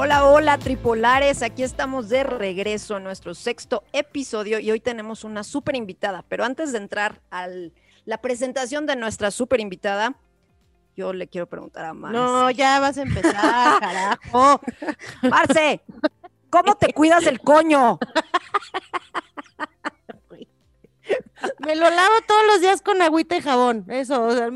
Hola, hola, tripolares. Aquí estamos de regreso en nuestro sexto episodio y hoy tenemos una súper invitada. Pero antes de entrar a la presentación de nuestra súper invitada, yo le quiero preguntar a Marce. No, ya vas a empezar, carajo. Marce, ¿cómo te cuidas el coño? Me lo lavo todos los días con agüita y jabón. Eso, o sea,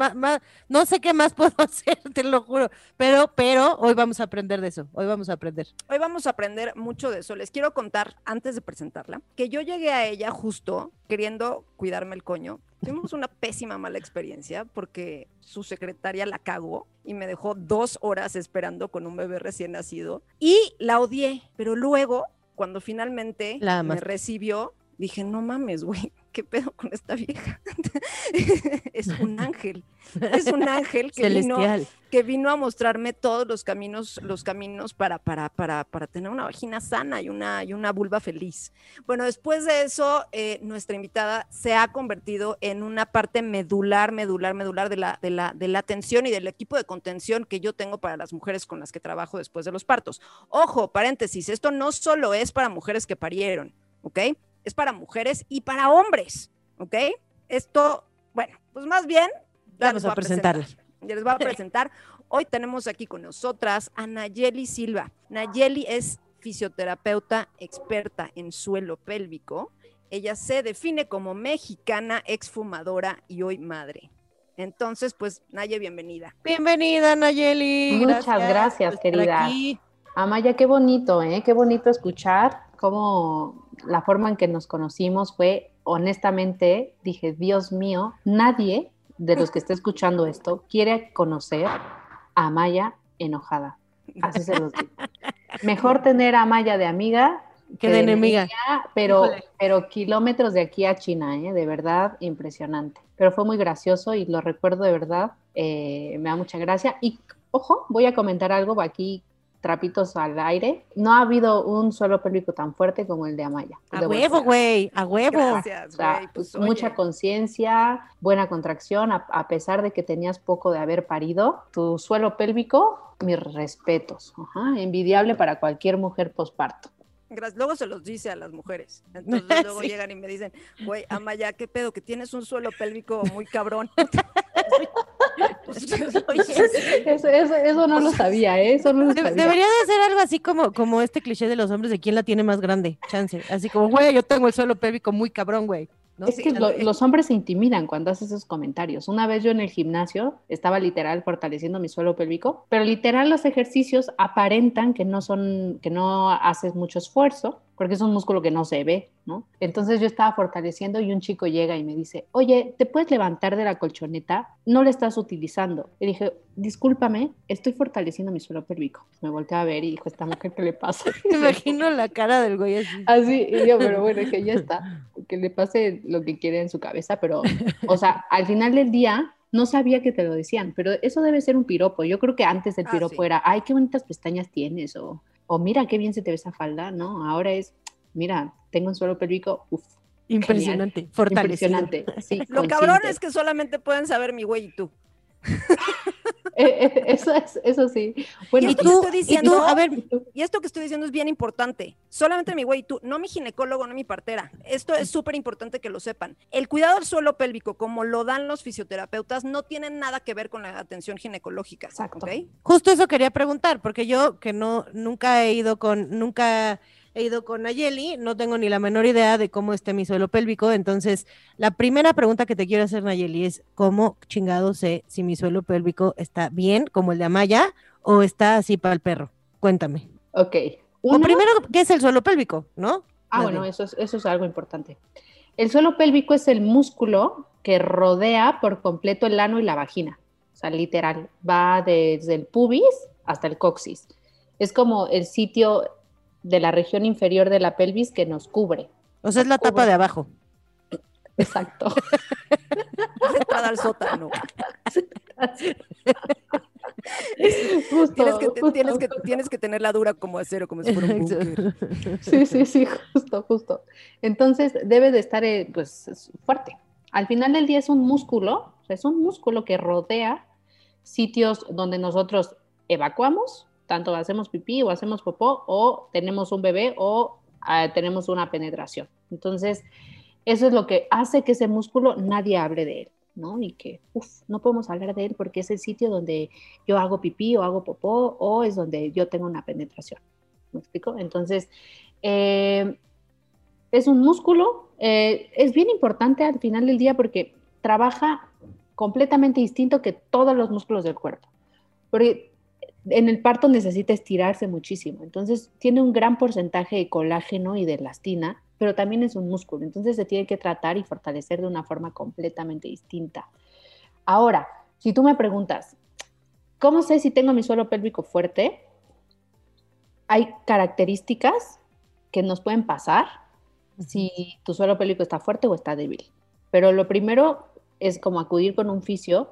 no sé qué más puedo hacer, te lo juro. Pero, pero hoy vamos a aprender de eso. Hoy vamos a aprender. Hoy vamos a aprender mucho de eso. Les quiero contar, antes de presentarla, que yo llegué a ella justo queriendo cuidarme el coño. Tuvimos una pésima mala experiencia porque su secretaria la cagó y me dejó dos horas esperando con un bebé recién nacido. Y la odié, pero luego, cuando finalmente me recibió, dije, no mames, güey, ¿qué pedo con esta vieja? es un ángel, es un ángel que vino, que vino, a mostrarme todos los caminos, los caminos para, para, para, para tener una vagina sana y una, y una vulva feliz. Bueno, después de eso, eh, nuestra invitada se ha convertido en una parte medular, medular, medular de la, de, la, de la atención y del equipo de contención que yo tengo para las mujeres con las que trabajo después de los partos. Ojo, paréntesis, esto no solo es para mujeres que parieron, ¿ok? Es para mujeres y para hombres, ¿ok? Esto, bueno, pues más bien, vamos a, presentar. Ya les voy a presentar. Hoy tenemos aquí con nosotras a Nayeli Silva. Nayeli es fisioterapeuta experta en suelo pélvico. Ella se define como mexicana, exfumadora y hoy madre. Entonces, pues, Naye, bienvenida. Bienvenida, Nayeli. Muchas gracias, gracias querida. Amaya, qué bonito, ¿eh? Qué bonito escuchar cómo la forma en que nos conocimos fue, honestamente, dije, Dios mío, nadie de los que esté escuchando esto quiere conocer a Amaya enojada. Así se los digo. Mejor tener a Amaya de amiga que de, enemiga. pero, pero kilómetros de aquí a China, ¿eh? de verdad impresionante. Pero fue muy gracioso y lo recuerdo de verdad, eh, me da mucha gracia. Y ojo, voy a comentar algo aquí trapitos al aire. No ha habido un suelo pélvico tan fuerte como el de Amaya. A huevo, güey, a huevo. Gracias, pues, mucha conciencia, buena contracción, a, pesar de que tenías poco de haber parido. Tu suelo pélvico, mis respetos. envidiable para cualquier mujer posparto. Luego se los dice a las mujeres. Entonces luego llegan y me dicen, güey, Amaya, ¿qué pedo? Que tienes un suelo pélvico muy cabrón. eso, eso, no lo sabía, ¿eh? eso no lo sabía. Debería de ser algo así como, como este cliché de los hombres de quién la tiene más grande, chance. Así como, güey, yo tengo el suelo pélvico muy cabrón, güey. Es que los hombres se intimidan cuando haces esos comentarios. Una vez yo en el gimnasio estaba literal fortaleciendo mi suelo pélvico, pero literal los ejercicios aparentan que no son, que no haces mucho esfuerzo, porque es un músculo que no se ve, ¿no? Entonces yo estaba fortaleciendo y un chico llega y me dice, oye, ¿te puedes levantar de la colchoneta? No la estás utilizando. Y dije, discúlpame, estoy fortaleciendo mi suelo pélvico. Me volteé a ver y dijo, esta mujer, ¿qué le pasa? Me imagino la cara del güey así. Así, y yo, pero bueno, que ya está, que le pase lo que quiere en su cabeza, pero, o sea, al final del día, no sabía que te lo decían, pero eso debe ser un piropo. Yo creo que antes el ah, piropo era, ay, qué bonitas pestañas tienes, o o mira qué bien se te ve esa falda, ¿no? Ahora es, mira, tengo un suelo pélvico, uff. Impresionante, fortalecido. Impresionante, sí. Lo cabrón es que solamente pueden saber mi güey y tú. Eh, eh, eso, es, eso sí. Bueno, y, tú, a ver, y esto que estoy diciendo es bien importante. Solamente mi güey tú, no mi ginecólogo, no mi partera. Esto es súper importante que lo sepan. El cuidado del suelo pélvico, como lo dan los fisioterapeutas, no tiene nada que ver con la atención ginecológica. Exacto. Justo eso quería preguntar, porque yo que no, nunca he ido con, nunca he ido con Nayeli, no tengo ni la menor idea de cómo esté mi suelo pélvico, entonces la primera pregunta que te quiero hacer, Nayeli, es ¿cómo chingado sé si mi suelo pélvico está bien, como el de Amaya, o está así para el perro? Cuéntame. Ok. O primero, ¿qué es el suelo pélvico, no? Ah, bueno, eso es, eso es algo importante. El suelo pélvico es el músculo que rodea por completo el ano y la vagina. O sea, literal, va desde el pubis hasta el coxis. Es como el sitio de la región inferior de la pelvis que nos cubre. O sea, es la tapa de abajo. Exacto. Entrada al sótano. Justo, tienes, que, Tienes, que, tienes que tenerla dura como acero, como si fuera un búnker. Sí, sí, sí, justo, justo. Entonces debe de estar eh, pues fuerte. Al final del día es un músculo, es un músculo que rodea sitios donde nosotros evacuamos, tanto hacemos pipí o hacemos popó o tenemos un bebé o ah, tenemos una penetración. Entonces, eso es lo que hace que ese músculo nadie hable de él, ¿no? Y que, uff, no podemos hablar de él porque es el sitio donde yo hago pipí o hago popó o es donde yo tengo una penetración. ¿Me explico? Entonces, eh, es un músculo, eh, es bien importante al final del día porque trabaja completamente distinto que todos los músculos del cuerpo. Porque en el parto necesita estirarse muchísimo, entonces tiene un gran porcentaje de colágeno y de elastina, pero también es un músculo, entonces se tiene que tratar y fortalecer de una forma completamente distinta. Ahora, si tú me preguntas, ¿cómo sé si tengo mi suelo pélvico fuerte? Hay características que nos pueden pasar si tu suelo pélvico está fuerte o está débil. Pero lo primero es como acudir con un fisio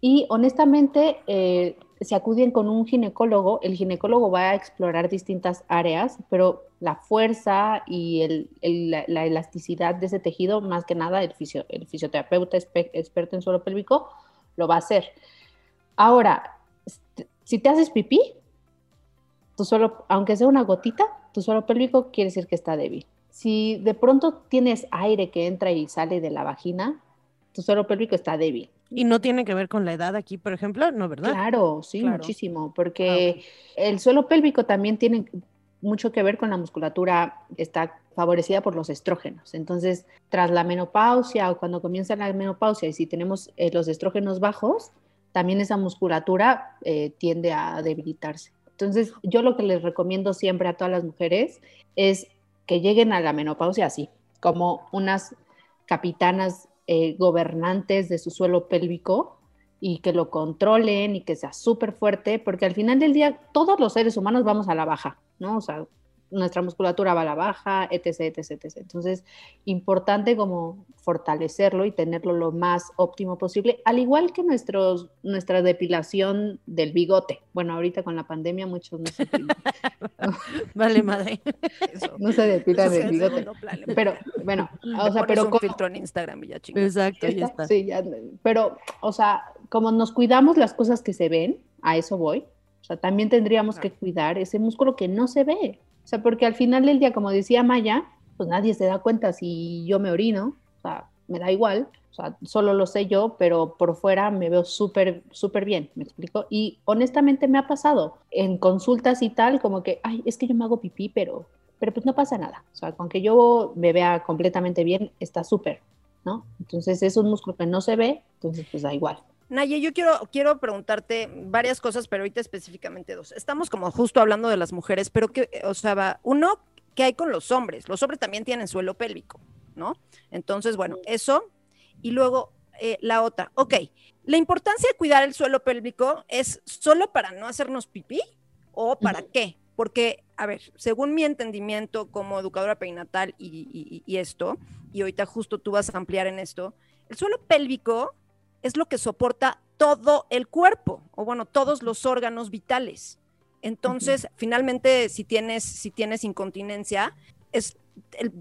y honestamente, eh, si acuden con un ginecólogo, el ginecólogo va a explorar distintas áreas, pero la fuerza y la, elasticidad de ese tejido, más que nada, el, fisioterapeuta experto en suelo pélvico lo va a hacer. Ahora, si te haces pipí, tu suelo, aunque sea una gotita, tu suelo pélvico quiere decir que está débil. Si de pronto tienes aire que entra y sale de la vagina, tu suelo pélvico está débil. Y no tiene que ver con la edad aquí, por ejemplo, ¿no, verdad? Claro, sí, muchísimo, porque ah, el suelo pélvico también tiene mucho que ver con la musculatura, está favorecida por los estrógenos. Entonces, tras la menopausia o cuando comienza la menopausia y si tenemos eh, los estrógenos bajos, también esa musculatura eh, tiende a debilitarse. Entonces, yo lo que les recomiendo siempre a todas las mujeres es que lleguen a la menopausia así, como unas capitanas eh, gobernantes de su suelo pélvico y que lo controlen y que sea súper fuerte, porque al final del día todos los seres humanos vamos a la baja, ¿no? O sea, nuestra musculatura va a la baja, etc, etc, etc. Entonces, importante como fortalecerlo y tenerlo lo más óptimo posible, al igual que nuestros, nuestra depilación del bigote. Bueno, ahorita con la pandemia muchos no se depilan. vale, madre. No se depilan el bigote. Pero, bueno, o sea, pero... Un filtro en Instagram y ya Exacto, ya está. Sí, ya, pero, o sea, como nos cuidamos las cosas que se ven, a eso voy, o sea, también tendríamos que cuidar ese músculo que no se ve. Sea, porque al final del día, como decía Maya, pues nadie se da cuenta si yo me orino, o sea, me da igual, o sea, solo lo sé yo, pero por fuera me veo súper, súper bien, ¿me explico? Y honestamente me ha pasado en consultas y tal, como que, ay, es que yo me hago pipí, pero, pero pues no pasa nada. O sea, con que yo me vea completamente bien, está súper, ¿no? Entonces es un músculo que no se ve, entonces pues da igual. Naye, yo quiero, quiero preguntarte varias cosas, pero ahorita específicamente dos. Estamos como justo hablando de las mujeres, pero que, o sea, uno, ¿qué hay con los hombres? Los hombres también tienen suelo pélvico, ¿no? Entonces, bueno, eso. Y luego eh, la otra, ok, la importancia de cuidar el suelo pélvico es solo para no hacernos pipí o para qué? Porque, a ver, según mi entendimiento como educadora perinatal y, y esto, y ahorita justo tú vas a ampliar en esto, el suelo pélvico es lo que soporta todo el cuerpo, o bueno, todos los órganos vitales. Entonces, finalmente, si tienes, si tienes incontinencia, es el,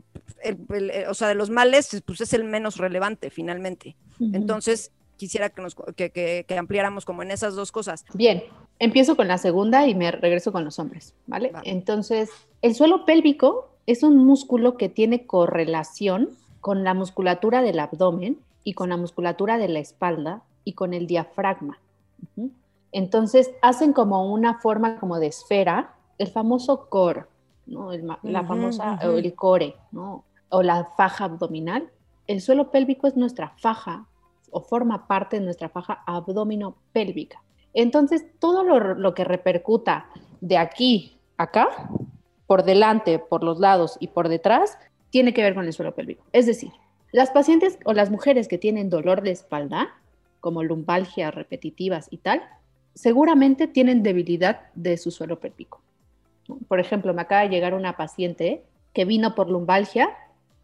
eh, o sea, de los males, pues es el menos relevante, finalmente. Entonces, quisiera que, nos, que, ampliáramos como en esas dos cosas. Bien, empiezo con la segunda y me regreso con los hombres, ¿vale? Entonces, el suelo pélvico es un músculo que tiene correlación con la musculatura del abdomen y con la musculatura de la espalda y con el diafragma. Entonces hacen como una forma como de esfera, el famoso core, ¿no? la famosa, o el core, ¿no? o la faja abdominal. El suelo pélvico es nuestra faja o forma parte de nuestra faja abdomino-pélvica. Entonces, todo lo, lo, que repercuta de aquí acá, por delante, por los lados y por detrás, tiene que ver con el suelo pélvico. Es decir, las pacientes o las mujeres que tienen dolor de espalda, como lumbalgia repetitivas y tal, seguramente tienen debilidad de su suelo pélvico. Por ejemplo, me acaba de llegar una paciente que vino por lumbalgia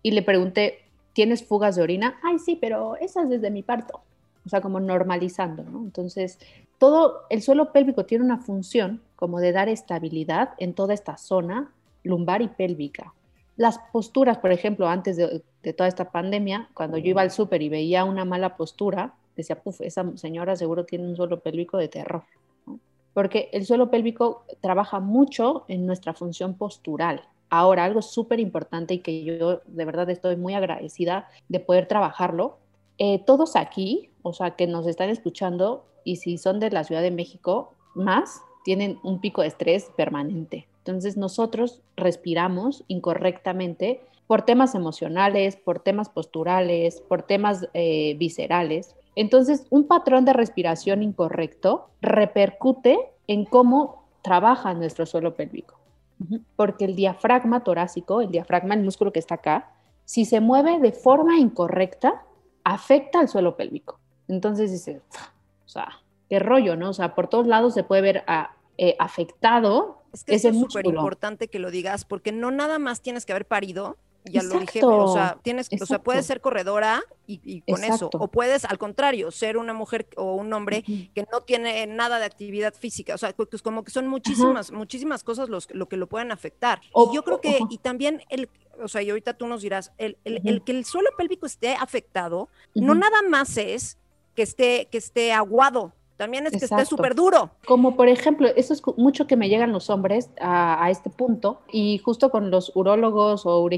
y le pregunté, ¿tienes fugas de orina? Ay, sí, pero esas desde mi parto. O sea, como normalizando, ¿no? Entonces, todo el suelo pélvico tiene una función como de dar estabilidad en toda esta zona lumbar y pélvica. Las posturas, por ejemplo, antes de, toda esta pandemia, cuando yo iba al súper y veía una mala postura, decía, puf, esa señora seguro tiene un suelo pélvico de terror. porque el suelo pélvico trabaja mucho en nuestra función postural. Ahora, algo súper importante y que yo de verdad estoy muy agradecida de poder trabajarlo. Eh, todos aquí, o sea, que nos están escuchando y si son de la Ciudad de México, más, tienen un pico de estrés permanente. Entonces nosotros respiramos incorrectamente por temas emocionales, por temas posturales, por temas eh, viscerales. Entonces, un patrón de respiración incorrecto repercute en cómo trabaja nuestro suelo pélvico. Porque el diafragma torácico, el diafragma, el músculo que está acá, si se mueve de forma incorrecta, afecta al suelo pélvico. Entonces dice, o sea, qué rollo, ¿no? O sea, por todos lados se puede ver eh, afectado. Es que es súper importante que lo digas, porque no nada más tienes que haber parido ya lo dije, o sea, tienes, o sea, puedes ser corredora y, con eso, o puedes, al contrario, ser una mujer o un hombre que no tiene nada de actividad física, o sea, pues como que son muchísimas, muchísimas cosas los, lo que lo pueden afectar. y yo creo que, y también el, o sea, y ahorita tú nos dirás, el, el, que el suelo pélvico esté afectado, no nada más es que esté, que esté aguado, también es que esté súper duro. Como por ejemplo, eso es mucho que me llegan los hombres a, este punto y justo con los urólogos o,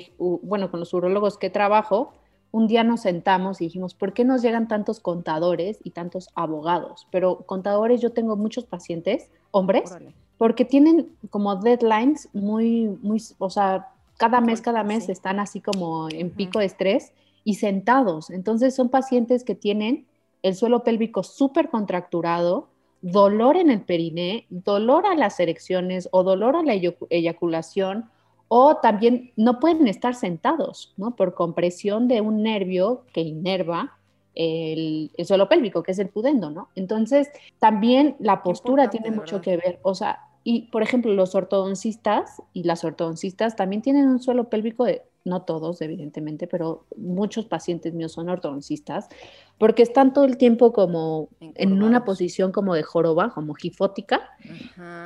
bueno, con los urólogos que trabajo, un día nos sentamos y dijimos, ¿por qué nos llegan tantos contadores y tantos abogados? Pero contadores, yo tengo muchos pacientes, hombres, porque tienen como deadlines muy, muy, o sea, cada mes, cada mes están así como en pico de estrés y sentados. Entonces son pacientes que tienen el suelo pélvico súper contracturado, dolor en el periné, dolor a las erecciones o dolor a la eyaculación, o también no pueden estar sentados, ¿no? Por compresión de un nervio que inerva el, suelo pélvico, que es el pudendo, ¿no? Entonces, también la postura tiene mucho que ver, o sea, y por ejemplo, los ortodoncistas y las ortodoncistas también tienen un suelo pélvico de no todos, evidentemente, pero muchos pacientes míos son ortodoncistas, porque están todo el tiempo como en una posición como de joroba, como gifótica,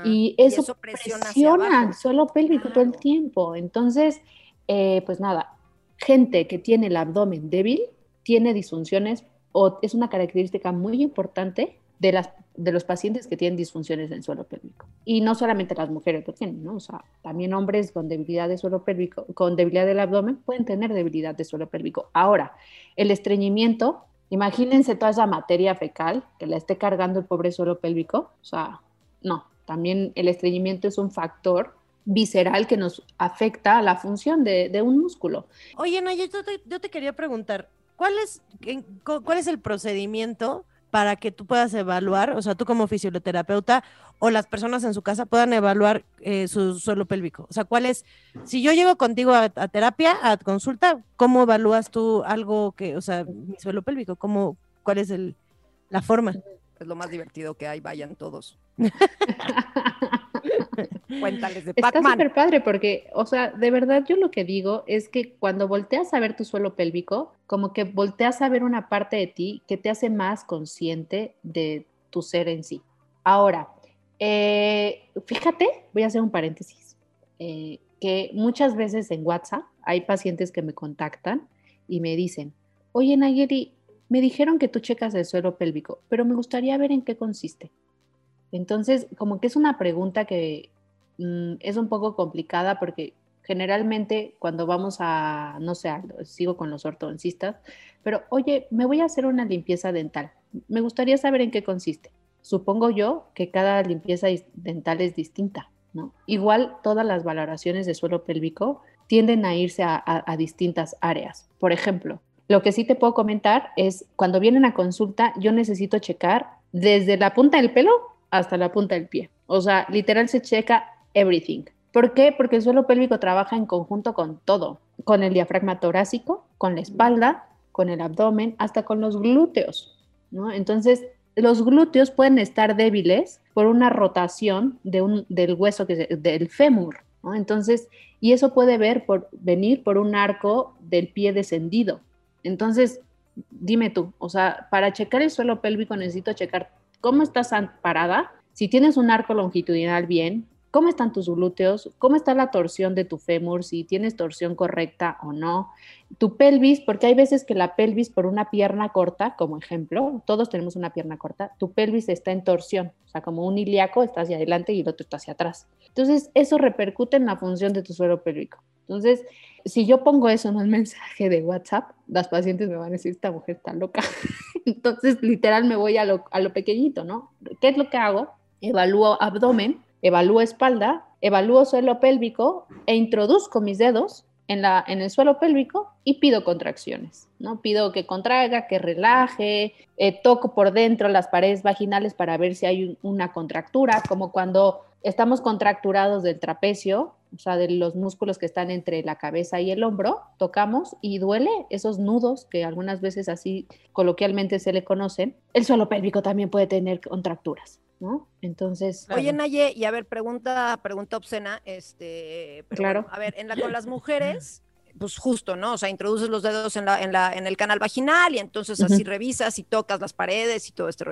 y eso, presiona, el suelo pélvico todo el tiempo. Entonces, eh, pues nada, gente que tiene el abdomen débil tiene disfunciones o es una característica muy importante de, las, de los pacientes que tienen disfunciones del suelo pélvico. Y no solamente las mujeres lo tienen, ¿no? O sea, también hombres con debilidad de suelo pélvico, con debilidad del abdomen, pueden tener debilidad de suelo pélvico. Ahora, el estreñimiento, imagínense toda esa materia fecal que la esté cargando el pobre suelo pélvico. O sea, no, también el estreñimiento es un factor visceral que nos afecta a la función de, de un músculo. Oye, Naya, yo te, yo te quería preguntar, ¿cuál es, ¿cuál es el procedimiento para que tú puedas evaluar, o sea, tú como fisioterapeuta o las personas en su casa puedan evaluar eh, su suelo pélvico. O sea, ¿cuál es? Si yo llego contigo a, terapia, a consulta, ¿cómo evalúas tú algo que, o sea, mi suelo pélvico? ¿Cómo, ¿Cuál es el, la forma? Es lo más divertido que hay, vayan todos. Cuéntales de Está súper padre porque, o sea, de verdad yo lo que digo es que cuando volteas a ver tu suelo pélvico, como que volteas a ver una parte de ti que te hace más consciente de tu ser en sí. Ahora, eh, fíjate, voy a hacer un paréntesis, eh, que muchas veces en WhatsApp hay pacientes que me contactan y me dicen, oye Nayeli, me dijeron que tú checas el suelo pélvico, pero me gustaría ver en qué consiste. Entonces, como que es una pregunta que mm, es un poco complicada porque generalmente cuando vamos a, no sé, sigo con los ortodoncistas, pero oye, me voy a hacer una limpieza dental. Me gustaría saber en qué consiste. Supongo yo que cada limpieza dental es distinta, ¿no? Igual todas las valoraciones de suelo pélvico tienden a irse a distintas áreas. Por ejemplo, lo que sí te puedo comentar es cuando vienen a consulta, yo necesito checar desde la punta del pelo hasta la punta del pie. O sea, literal se checa everything. ¿Por qué? Porque el suelo pélvico trabaja en conjunto con todo, con el diafragma torácico, con la espalda, con el abdomen, hasta con los glúteos, ¿no? Entonces, los glúteos pueden estar débiles por una rotación de un, del hueso, que del fémur, ¿no? Entonces, y eso puede ver por, venir por un arco del pie descendido. Entonces, dime tú, o sea, para checar el suelo pélvico necesito checar cómo estás parada, si tienes un arco longitudinal bien, cómo están tus glúteos, cómo está la torsión de tu fémur, si tienes torsión correcta o no, tu pelvis, porque hay veces que la pelvis por una pierna corta, como ejemplo, todos tenemos una pierna corta, tu pelvis está en torsión, o sea, como un ilíaco está hacia adelante y el otro está hacia atrás. Entonces, eso repercute en la función de tu suelo pélvico. Entonces, si yo pongo eso en un mensaje de WhatsApp, las pacientes me van a decir, esta mujer está loca. Entonces, literal, me voy a lo, a lo pequeñito, ¿no? ¿Qué es lo que hago? Evalúo abdomen, evalúo espalda, evalúo suelo pélvico e introduzco mis dedos en, la, en el suelo pélvico y pido contracciones, ¿no? Pido que contraiga, que relaje, eh, toco por dentro las paredes vaginales para ver si hay una contractura, como cuando estamos contracturados del trapecio, o sea, de los músculos que están entre la cabeza y el hombro, tocamos y duele esos nudos que algunas veces así coloquialmente se le conocen. El suelo pélvico también puede tener contracturas. ¿no? Entonces. Oye, Naye, y a ver, pregunta, pregunta obscena, este. claro. A ver, en la, con las mujeres, pues justo, ¿no? O sea, introduces los dedos en, la, en, la, en el canal vaginal y entonces así revisas y tocas las paredes y todo esto.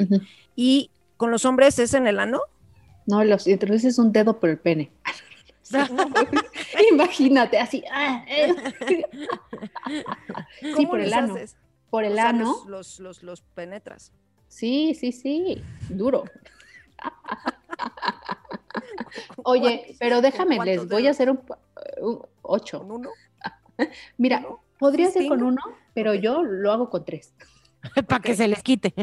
¿Y con los hombres es en el ano? No, los introduces un dedo por el pene. Imagínate, así. Ah, eh. sí, por el ano. Por el ano. los, los, los penetras. Sí, sí, sí, duro. Oye, pero déjame, les voy a hacer un, ocho. uno? Mira, podría ser con uno, pero yo lo hago con tres. para que se les quite.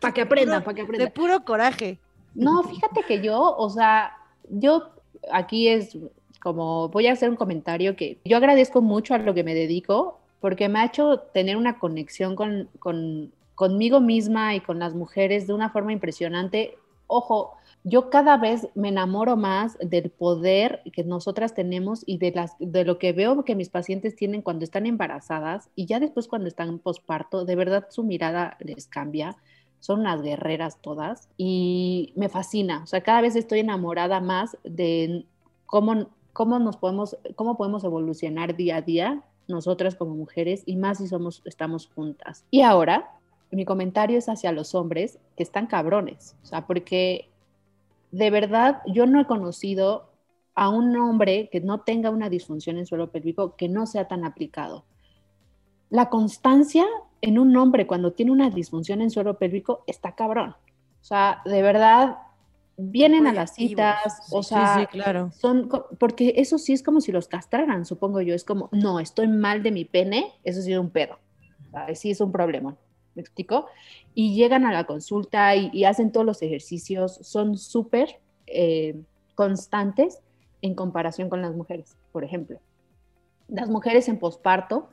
para que aprendan, para que aprendan. De puro coraje. No, fíjate que yo, o sea, yo aquí es como, voy a hacer un comentario que yo agradezco mucho a lo que me dedico porque me ha hecho tener una conexión con, con conmigo misma y con las mujeres de una forma impresionante. Ojo, yo cada vez me enamoro más del poder que nosotras tenemos y de, las, de lo que veo que mis pacientes tienen cuando están embarazadas y ya después cuando están en posparto, de verdad su mirada les cambia. Son unas guerreras todas y me fascina. O sea, cada vez estoy enamorada más de cómo, cómo nos podemos, cómo podemos evolucionar día a día nosotras como mujeres y más si somos, estamos juntas. Y ahora mi comentario es hacia los hombres que están cabrones, o sea, porque de verdad yo no he conocido a un hombre que no tenga una disfunción en suelo pélvico que no sea tan aplicado. La constancia en un hombre cuando tiene una disfunción en suelo pélvico está cabrón. O sea, de verdad vienen a las citas, o sea, sí, claro. son porque eso sí es como si los castraran, supongo yo, es como, no, estoy mal de mi pene, eso sí es un pedo. sí es un problema. ¿me explico? Y llegan a la consulta y, hacen todos los ejercicios, son súper eh, constantes en comparación con las mujeres, por ejemplo. Las mujeres en posparto,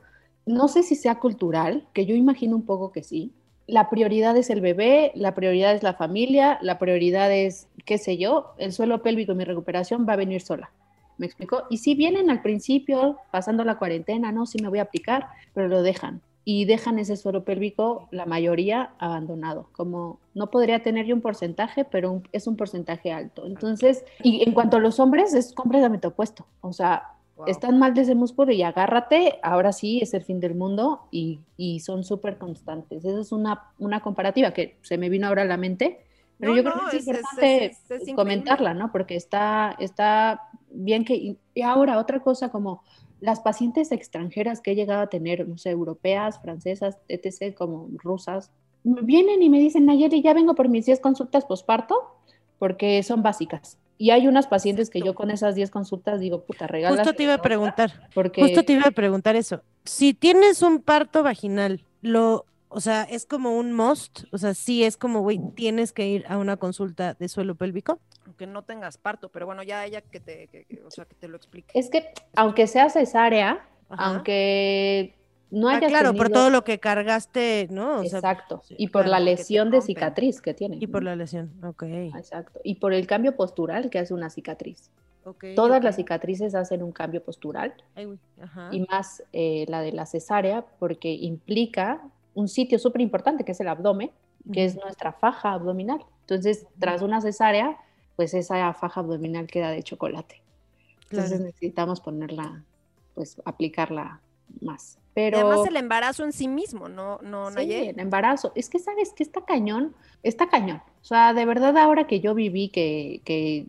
no sé si sea cultural, que yo imagino un poco que sí. La prioridad es el bebé, la prioridad es la familia, la prioridad es, qué sé yo, el suelo pélvico, mi recuperación va a venir sola. ¿Me explico? Y si vienen al principio, pasando la cuarentena, no, sí me voy a aplicar, pero lo dejan y dejan ese suelo pélvico, la mayoría, abandonado. Como no podría tener yo un porcentaje, pero es un porcentaje alto. Entonces, y en cuanto a los hombres, es completamente opuesto. O sea, están mal de ese músculo y agárrate, ahora sí es el fin del mundo y, y son súper constantes. Esa es una, una comparativa que se me vino ahora a la mente. Pero yo creo que es, importante comentarla, ¿no? Porque está, está bien que... Y ahora, otra cosa como las pacientes extranjeras que he llegado a tener, no sé, europeas, francesas, etc., como rusas, vienen y me dicen, Nayeli, ya vengo por mis 10 consultas posparto, porque son básicas. Y hay unas pacientes que yo con esas 10 consultas digo, puta, regala. Justo te iba a preguntar, porque... justo te iba a preguntar eso. Si tienes un parto vaginal, lo o sea, es como un must, o sea, sí es como, güey, tienes que ir a una consulta de suelo pélvico. Aunque no tengas parto, pero bueno, ya ella que te, o sea, que te lo explique. Es que, aunque sea cesárea, aunque no ah, claro, por todo lo que cargaste, ¿no? Exacto, y por la lesión de cicatriz que tiene. Y por la lesión, ok. Exacto, y por el cambio postural que hace una cicatriz. Okay, Todas las cicatrices hacen un cambio postural y más eh, la de la cesárea porque implica un sitio súper importante que es el abdomen, que es nuestra faja abdominal. Entonces, tras una cesárea, pues esa faja abdominal queda de chocolate. Entonces necesitamos ponerla, pues aplicarla más. Pero, además el embarazo en sí mismo, ¿no, no sí, el embarazo. Es que, ¿sabes que Está cañón, está cañón. O sea, de verdad ahora que yo viví que, que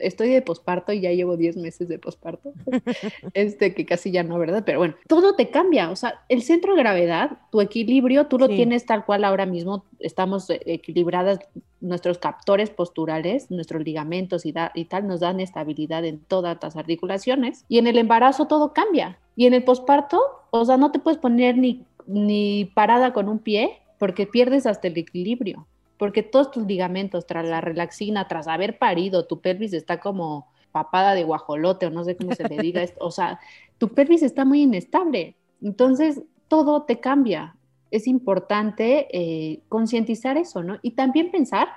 estoy de posparto y ya llevo 10 meses de posparto, este que casi ya no, ¿verdad? Pero bueno, todo te cambia, o sea, el centro de gravedad, tu equilibrio, tú lo tienes tal cual ahora mismo, estamos eh, equilibradas, nuestros captores posturales, nuestros ligamentos y, y tal nos dan estabilidad en todas las articulaciones. Y en el embarazo todo cambia. Y en el posparto, o sea, no te puedes poner ni, ni parada con un pie porque pierdes hasta el equilibrio porque todos tus ligamentos, tras la relaxina, tras haber parido, tu pelvis está como papada de guajolote o no sé cómo se le diga, o sea, tu pelvis está muy inestable. Entonces, todo te cambia. Es importante eh, concientizar eso, ¿no? Y también pensar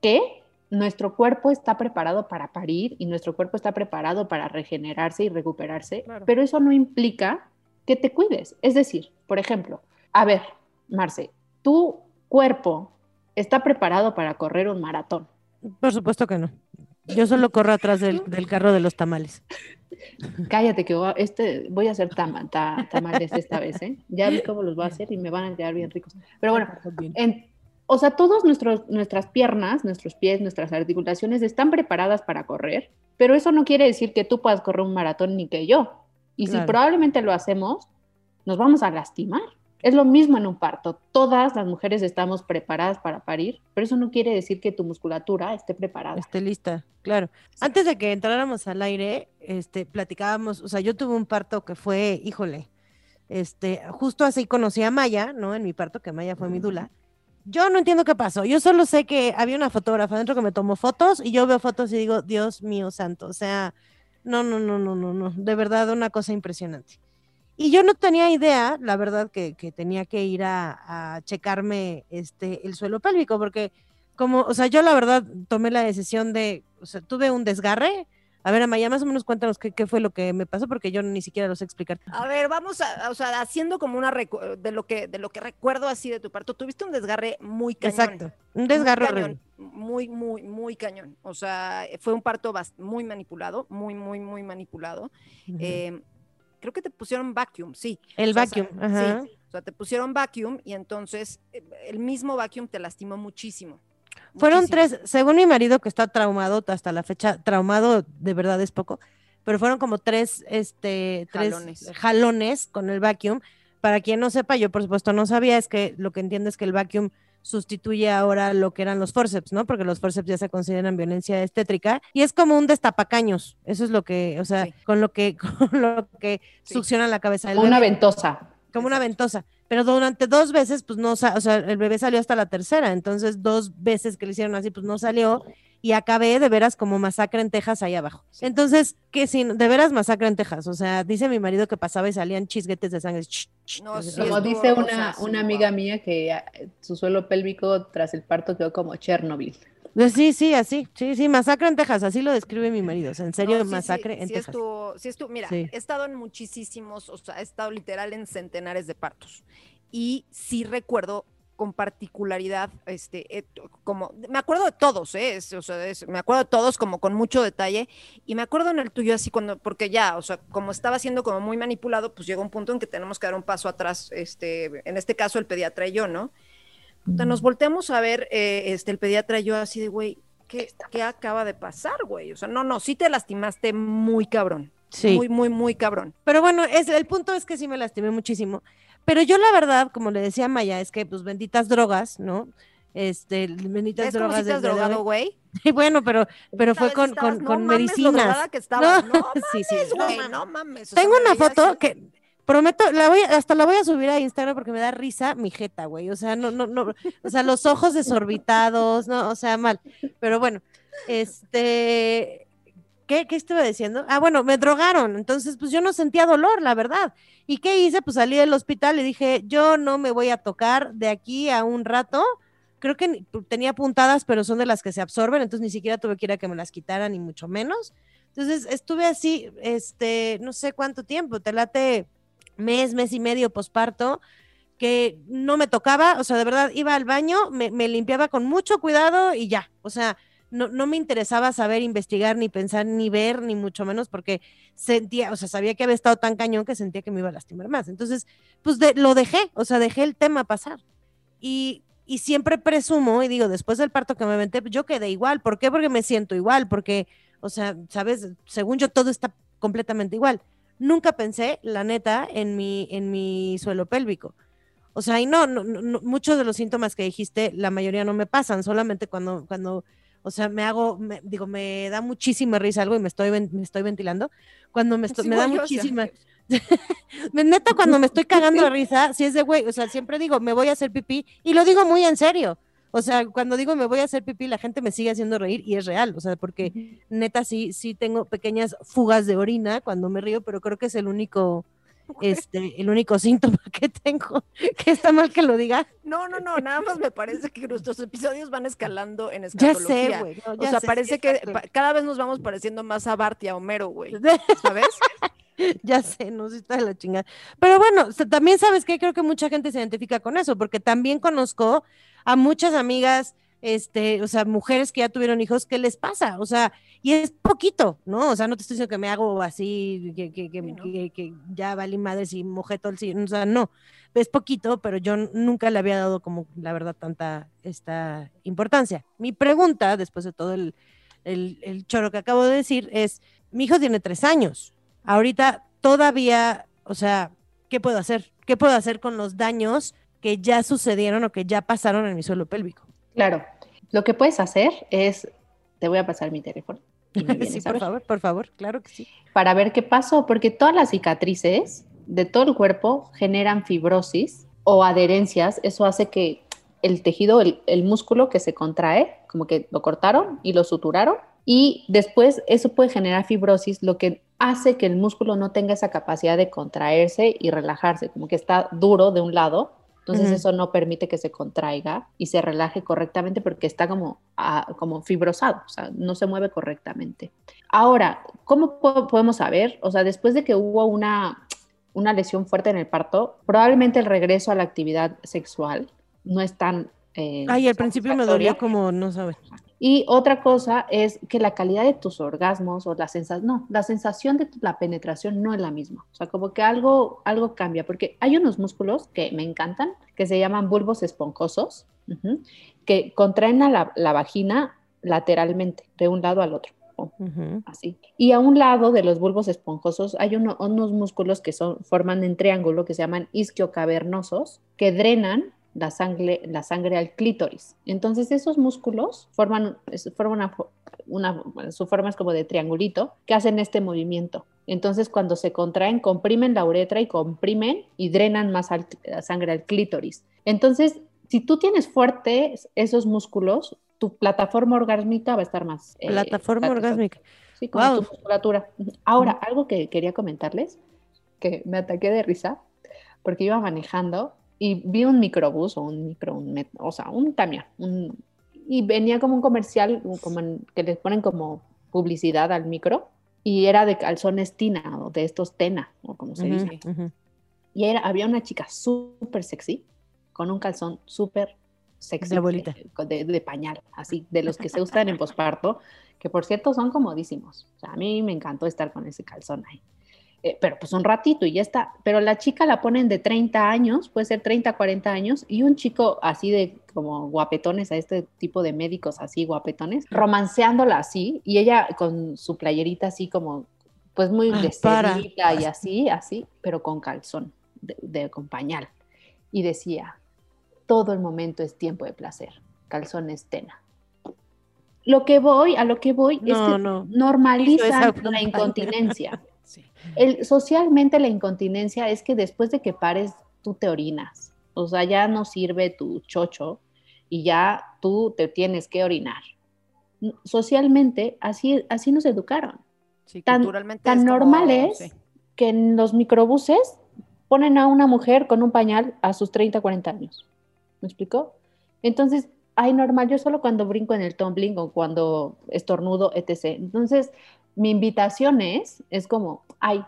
que nuestro cuerpo está preparado para parir y nuestro cuerpo está preparado para regenerarse y recuperarse, pero eso no implica que te cuides. Es decir, por ejemplo, a ver, Marce, tu cuerpo está preparado para correr un maratón. Por supuesto que no. Yo solo corro atrás del, carro de los tamales. Cállate que voy, este, voy a hacer tamales esta vez, ¿eh? Ya vi cómo los voy a hacer y me van a quedar bien ricos. Pero bueno, o sea, todas nuestras piernas, nuestros pies, nuestras articulaciones están preparadas para correr, pero eso no quiere decir que tú puedas correr un maratón ni que yo. Y si probablemente lo hacemos, nos vamos a lastimar. Es lo mismo en un parto. Todas las mujeres estamos preparadas para parir, pero eso no quiere decir que tu musculatura esté preparada. Esté lista, claro. Antes de que entráramos al aire, este, platicábamos, o sea, yo tuve un parto que fue, híjole, este, justo así conocí a Maya, ¿no? En mi parto, que Maya fue mi dula. Yo no entiendo qué pasó. Yo solo sé que había una fotógrafa dentro que me tomó fotos y yo veo fotos y digo, Dios mío santo, o sea, no, no, no, no, no, no, de verdad una cosa impresionante. Y yo no tenía idea, la verdad, que, tenía que ir a, checarme este, el suelo pélvico, porque como, o sea, yo la verdad tomé la decisión de, o sea, tuve un desgarre. A ver, Amaya, más o menos cuéntanos qué, qué, fue lo que me pasó, porque yo ni siquiera lo sé explicar. A ver, vamos a, o sea, haciendo como una de lo que de lo que recuerdo así de tu parto. Tuviste un desgarre muy cañón. Exacto, un desgarre muy, muy, muy, cañón. O sea, fue un parto muy manipulado, muy, muy, muy manipulado creo que te pusieron vacuum, sí. El vacuum, ajá. Sí, o sea, te pusieron vacuum y entonces eh, el mismo vacuum te lastimó muchísimo. Fueron tres, según mi marido que está traumado hasta la fecha, traumado de verdad es poco, pero fueron como tres, este, tres jalones con el vacuum. Para quien no sepa, yo por supuesto no sabía, es que lo que entiendo es que el vacuum sustituye ahora lo que eran los forceps, ¿no? Porque los forceps ya se consideran violencia estétrica y es como un destapacaños. Eso es lo que, o sea, con lo que, con lo que succiona la cabeza. Como una ventosa. Como una ventosa. Pero durante dos veces, pues no, o sea, el bebé salió hasta la tercera, entonces dos veces que le hicieron así, pues no salió y acabé de veras como masacre en Texas ahí abajo. Entonces, que sin, de veras masacre en Texas, o sea, dice mi marido que pasaba y salían chisguetes de sangre. como dice una, una amiga mía que ah, su suelo pélvico tras el parto quedó como Chernobyl. Sí, sí, así, sí, sí, masacre en Texas, así lo describe mi marido, o sea, en serio, masacre en sí Texas. sí, estuvo, mira, he estado en muchísimos, o sea, he estado literal en centenares de partos y sí recuerdo con particularidad, este, eh, como, me acuerdo de todos, ¿eh? o sea, me acuerdo de todos como con mucho detalle, y me acuerdo en el tuyo así cuando, porque ya, o sea, como estaba siendo como muy manipulado, pues llegó un punto en que tenemos que dar un paso atrás, este, en este caso el pediatra y yo, ¿no? nos volteamos a ver, eh, este, el pediatra y yo así de, güey, ¿qué, ¿qué acaba de pasar, güey? O sea, no, no, sí te lastimaste muy cabrón. Sí. Muy, muy, muy cabrón. Pero bueno, es, el punto es que sí me lastimé muchísimo. Pero yo la verdad, como le decía a Maya, es que pues benditas drogas, ¿no? Este, benditas ¿Es drogas. Como si drogado, güey? bueno, pero, pero fue con, con, con medicinas. Que estaba. No, no sí, sí, no, mames. Tengo una foto que prometo, la voy, hasta la voy a subir a Instagram porque me da risa mi jeta, güey. O sea, no, no, no, o sea, los ojos desorbitados, no, o sea, mal. Pero bueno, este, ¿Qué, ¿Qué estuve diciendo? Ah, bueno, me drogaron, entonces pues yo no sentía dolor, la verdad. ¿Y qué hice? Pues salí del hospital y dije, yo no me voy a tocar de aquí a un rato. Creo que tenía puntadas, pero son de las que se absorben, entonces ni siquiera tuve que ir a que me las quitaran, ni mucho menos. Entonces estuve así, este, no sé cuánto tiempo, te late mes, mes y medio posparto, que no me tocaba, o sea, de verdad iba al baño, me, me limpiaba con mucho cuidado y ya, o sea, no, no, me interesaba saber, investigar, ni pensar, ni ver, ni mucho menos, porque sentía, o sea, sabía que había estado tan cañón que sentía que me iba a lastimar más. Entonces, pues lo dejé, o sea, dejé el tema pasar. Y, y siempre presumo, y digo, después del parto que me aventé, yo quedé igual. ¿Por qué? Porque me siento igual, porque O sea, ¿sabes? Según yo, todo está completamente igual. Nunca pensé, la neta, en mi, en mi suelo pélvico. O sea, y no, no, no, muchos de los síntomas que dijiste, la mayoría no me pasan, solamente cuando, cuando, o sea, me hago, me, digo, me da muchísima risa algo y me estoy, me estoy ventilando. Cuando me, estoy, me da muchísima. neta, cuando me estoy cagando de risa, si es de güey, o sea, siempre digo, me voy a hacer pipí y lo digo muy en serio. O sea, cuando digo me voy a hacer pipí, la gente me sigue haciendo reír y es real, o sea, porque neta sí, sí tengo pequeñas fugas de orina cuando me río, pero creo que es el único, este, el único síntoma que tengo, que está mal que lo diga. No, no, no, nada más me parece que nuestros episodios van escalando en escatología. Ya sé, güey. o sea, parece que cada vez nos vamos pareciendo más a Bart y a Homero, güey, ¿sabes? ya sé, no sé, está de la chingada. Pero bueno, también sabes que creo que mucha gente se identifica con eso, porque también conozco a muchas amigas, este, o sea, mujeres que ya tuvieron hijos, ¿qué les pasa? O sea, y es poquito, ¿no? O sea, no te estoy diciendo que me hago así, que, que, que, que ya valí madres y mojé todo el o sea, no, es poquito, pero yo nunca le había dado como, la verdad, tanta esta importancia. Mi pregunta, después de todo el, el, el choro que acabo de decir, es, mi hijo tiene tres años, ahorita todavía, o sea, ¿qué puedo hacer? ¿Qué puedo hacer con los daños que ya sucedieron o que ya pasaron en mi suelo pélvico. Claro, lo que puedes hacer es, te voy a pasar mi teléfono. sí, por favor, por favor, claro que sí. Para ver qué pasó, porque todas las cicatrices de todo el cuerpo generan fibrosis o adherencias, eso hace que el tejido, el, el músculo que se contrae, como que lo cortaron y lo suturaron, y después eso puede generar fibrosis, lo que hace que el músculo no tenga esa capacidad de contraerse y relajarse, como que está duro de un lado entonces eso no permite que se contraiga y se relaje correctamente porque está como, ah, como fibrosado, o sea, no se mueve correctamente. Ahora, ¿cómo podemos saber? O sea, después de que hubo una, una lesión fuerte en el parto, probablemente el regreso a la actividad sexual no es tan... Eh, Ay, al principio me dolía como, no sabes. Y otra cosa es que la calidad de tus orgasmos o la sensación, no, la sensación de la penetración no es la misma. O sea, como que algo, algo cambia, porque hay unos músculos que me encantan, que se llaman bulbos esponjosos, que contraen a la, vagina lateralmente, de un lado al otro. Así. Y a un lado de los bulbos esponjosos hay unos músculos que son, forman en triángulo que se llaman isquiocavernosos, que drenan la sangre, la sangre al clítoris. Entonces esos músculos forman, forman una, su forma es como de triangulito, que hacen este movimiento. Entonces cuando se contraen, comprimen la uretra y comprimen y drenan más la sangre al clítoris. Entonces, si tú tienes fuertes esos músculos, tu plataforma orgásmica va a estar más... Eh, plataforma orgásmica. Sí, con tu musculatura. Ahora, algo que quería comentarles, que me ataqué de risa, porque iba manejando y vi un microbús o un micro, o sea, un camión, y venía como un comercial como que les ponen como publicidad al micro y era de calzones Tina o de estos Tena o como se dice. Y era, había una chica súper sexy con un calzón súper sexy de, de, pañal, así, de los que se usan en posparto, que por cierto son comodísimos. O sea, a mí me encantó estar con ese calzón ahí. Eh, pero pues un ratito y ya está. Pero la chica la ponen de 30 años, puede ser 30, 40 años, y un chico así de como guapetones, a este tipo de médicos así guapetones, romanceándola así, y ella con su playerita así como, pues muy de y así, así, pero con calzón, de, de, con pañal. Y decía, todo el momento es tiempo de placer, calzón estena. Lo que voy, a lo que voy es que normalizan la incontinencia. El, socialmente la incontinencia es que después de que pares, tú te orinas. O sea, ya no sirve tu chocho y ya tú te tienes que orinar. Socialmente, así, así nos educaron. tan, tan normal es que en los microbuses ponen a una mujer con un pañal a sus 30, 40 años. ¿Me explicó? Entonces, ay, normal, yo solo cuando brinco en el tumbling o cuando estornudo, etc. Entonces, mi invitación es, es como, ay,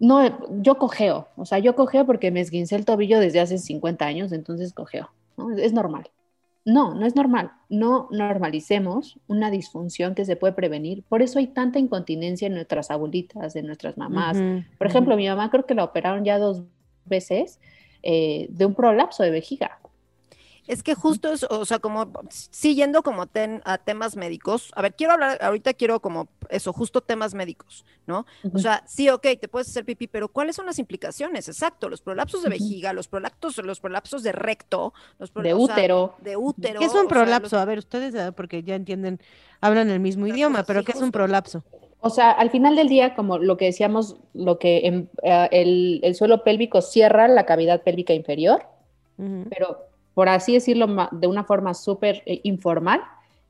no, yo cojeo, o sea, yo cojeo porque me esguincé el tobillo desde hace 50 años, entonces cojeo, ¿no? Es normal. No, no es normal. No normalicemos una disfunción que se puede prevenir. Por eso hay tanta incontinencia en nuestras abuelitas, en nuestras mamás. Por ejemplo, mi mamá creo que la operaron ya dos veces eh, de un prolapso de vejiga. Es que justo es, o sea, como siguiendo como ten- a temas médicos. A ver, quiero hablar, ahorita quiero como eso, justo temas médicos, ¿no? O sea, sí, ok, te puedes hacer pipí, pero ¿cuáles son las implicaciones? Exacto, los prolapsos de vejiga, los prolapsos, los prolapsos de recto, los prol- de sea, útero. de útero. ¿Qué es o un sea, los- prolapso? A ver, ustedes, porque ya entienden, hablan el mismo idioma, pero sí, ¿qué es un prolapso? O sea, al final del día, como lo que decíamos, lo que em- eh, el, el suelo pélvico cierra la cavidad pélvica inferior, pero por así decirlo de una forma súper eh, informal,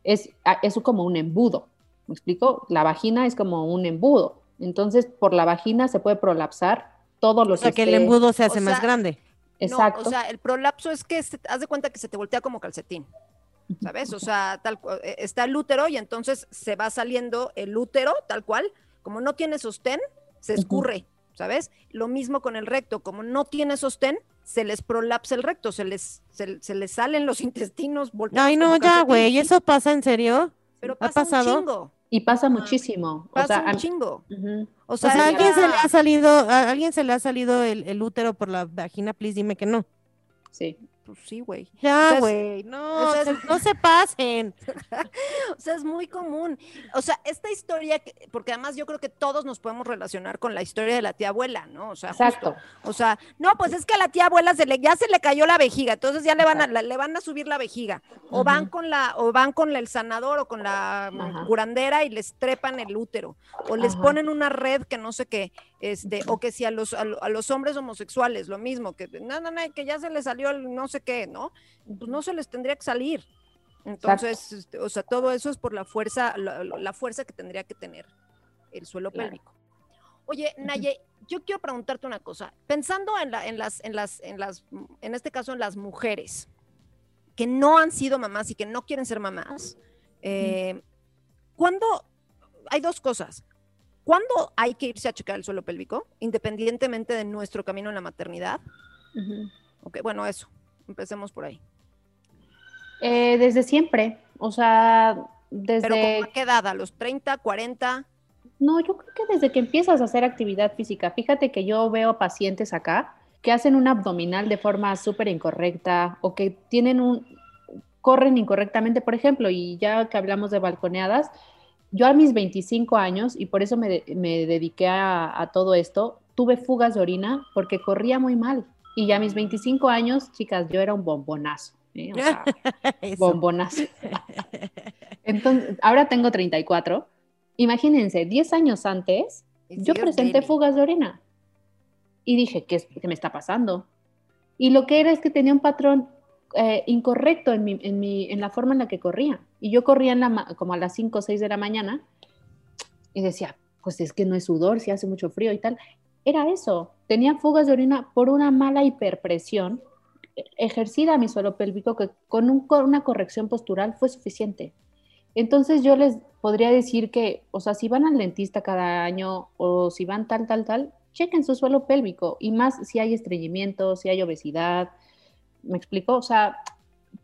es, es como un embudo. ¿Me explico? La vagina es como un embudo. Entonces, por la vagina se puede prolapsar todo lo O sea, que el esté- embudo se hace o más sea, grande. Exacto. No, o sea, el prolapso es que se- haz de cuenta que se te voltea como calcetín. ¿Sabes? O sea, tal eh, está el útero y entonces se va saliendo el útero tal cual, como no tiene sostén, se escurre, ¿sabes? Lo mismo con el recto, como no tiene sostén, se les prolapsa el recto, se les se, se les salen los intestinos volteados Ay, no, ya, güey, ¿eso pasa en serio? Pero ¿Ha pasa pasado? un chingo, y pasa muchísimo. O pasa sea, un a- chingo. O O sea, sea, ¿a alguien se le ha salido, a alguien se le ha salido el, el útero por la vagina? Please dime que no. sí. Pues sí, güey. Ya, güey, no, o sea, se- es- no se pasen. O sea, es muy común. O sea, esta historia, que- porque además yo creo que todos nos podemos relacionar con la historia de la tía abuela, ¿no? O sea, justo. Exacto. O sea, no, pues es que a la tía abuela se le, ya se le cayó la vejiga, entonces ya le van a, la- le van a subir la vejiga. O van con la, o van con el sanador o con la Ajá. curandera y les trepan el útero. O les Ajá. ponen una red que no sé qué, este, o que si a los, a, lo- a los hombres homosexuales, lo mismo, que no, no, no, que ya se les salió el no sé qué, ¿no? Pues no se les tendría que salir. Entonces, este, o sea, todo eso es por la fuerza, la, la fuerza que tendría que tener el suelo Claro. pélvico. Oye, Naye, yo quiero preguntarte una cosa. Pensando en, la, en las, en las, en las, en este caso, en las mujeres que no han sido mamás y que no quieren ser mamás, eh, ¿cuándo? Hay dos cosas. ¿Cuándo hay que irse a checar el suelo pélvico, independientemente de nuestro camino en la maternidad? Ujú. Ok, bueno, eso. Empecemos por ahí. Eh, desde siempre. O sea, desde. Pero ¿cómo a qué edad? ¿A los 30, 40? No, yo creo que desde que empiezas a hacer actividad física, fíjate que yo veo pacientes acá que hacen un abdominal de forma súper incorrecta o que tienen un, corren incorrectamente, por ejemplo, y ya que hablamos de balconeadas, yo a mis 25 años, y por eso me, de- me dediqué a, a todo esto, tuve fugas de orina porque corría muy mal. Y ya a mis 25 años, chicas, yo era un bombonazo. ¿eh? O sea, bombonazo. Entonces, ahora tengo 34. Imagínense, 10 años antes, yo presenté fugas de orina. Y dije, ¿qué, es- qué me está pasando? Y lo que era es que tenía un patrón eh, incorrecto en, mi, en, mi, en la forma en la que corría. Y yo corría como a las 5 o 6 de la mañana y decía, pues es que no es sudor, si hace mucho frío y tal. Era eso. Tenía fugas de orina por una mala hiperpresión eh, ejercida a mi suelo pélvico que con una corrección postural fue suficiente. Entonces yo les podría decir que, o sea, si van al dentista cada año o si van tal, tal, tal, chequen su suelo pélvico y más si hay estreñimiento, si hay obesidad. ¿Me explico? O sea,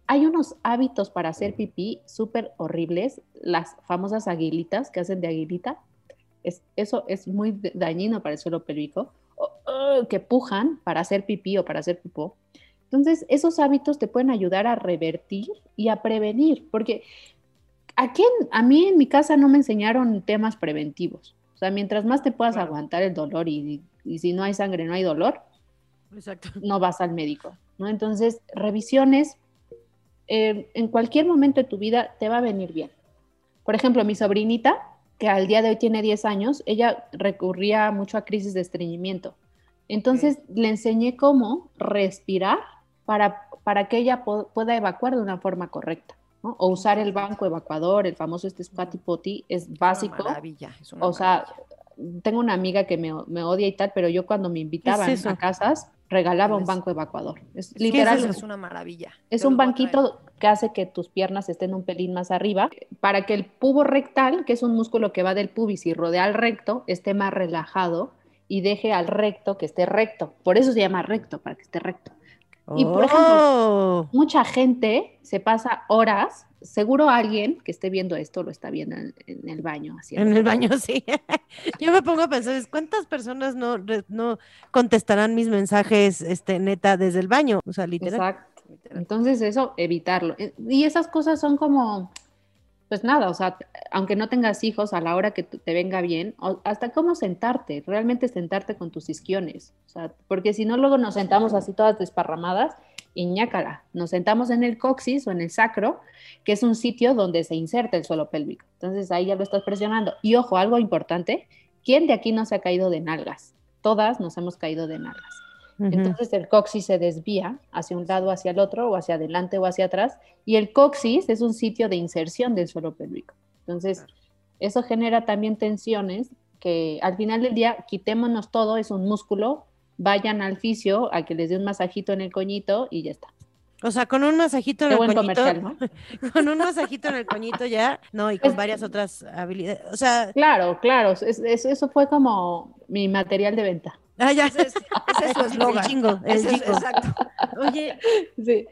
hay unos hábitos para hacer pipí súper horribles, las famosas aguilitas que hacen de aguilita. Es, eso es muy dañino para el suelo pélvico, que pujan para hacer pipí o para hacer pupó. Entonces, esos hábitos te pueden ayudar a revertir y a prevenir, porque aquí en- a mí en mi casa no me enseñaron temas preventivos. O sea, mientras más te puedas Claro. aguantar el dolor y, y si no hay sangre, no hay dolor, Exacto. no vas al médico, ¿no? Entonces, revisiones eh, en cualquier momento de tu vida te va a venir bien. Por ejemplo, mi sobrinita, que al día de hoy tiene 10 años, ella recurría mucho a crisis de estreñimiento. Entonces, le enseñé cómo respirar para, para que ella pueda evacuar de una forma correcta, ¿no? O usar el banco evacuador, el famoso este squatty potty, es básico. Una maravilla, es una O sea, maravilla. tengo una amiga que me, me odia y tal, pero yo cuando me invitaban a casas, regalaba un Es- banco evacuador. Es Es literal, es, es una maravilla. un a traer. banquito que hace que tus piernas estén un pelín más arriba, para que el pubo rectal, que es un músculo que va del pubis y rodea al recto, esté más relajado y deje al recto que esté recto. Por eso se llama recto, para que esté recto. Y, por ejemplo, Oh. Mucha gente se pasa horas, seguro alguien que esté viendo esto lo está viendo en, en el baño. haciendo En el baño, sí. Yo me pongo a pensar, es, ¿cuántas personas no, no contestarán mis mensajes, este, neta, desde el baño? O sea, literal. Exacto. Entonces eso, evitarlo. Y esas cosas son como, pues nada, o sea, aunque no tengas hijos a la hora que te venga bien, hasta cómo sentarte, realmente sentarte con tus isquiones, o sea, porque si no luego nos sentamos así todas desparramadas y ñácala, nos sentamos en el coxis o en el sacro, que es un sitio donde se inserta el suelo pélvico. Entonces ahí ya lo estás presionando. Y ojo, algo importante, ¿quién de aquí no se ha caído de nalgas? Todas nos hemos caído de nalgas. Entonces el coxis se desvía hacia un lado, hacia el otro, o hacia adelante o hacia atrás, y el coxis es un sitio de inserción del suelo pélvico. Entonces, eso genera también tensiones que al final del día quitémonos todo, es un músculo, vayan al fisio a que les dé un masajito en el coñito y ya está. O sea, con un masajito en el coñito. Con un masajito en el coñito ya, no, y con varias otras habilidades. O sea. Claro, claro. eso fue como mi material de venta. Ah, ya. Ese es, su eslogan. El chingo, el chingo. Exacto. Oye, sí.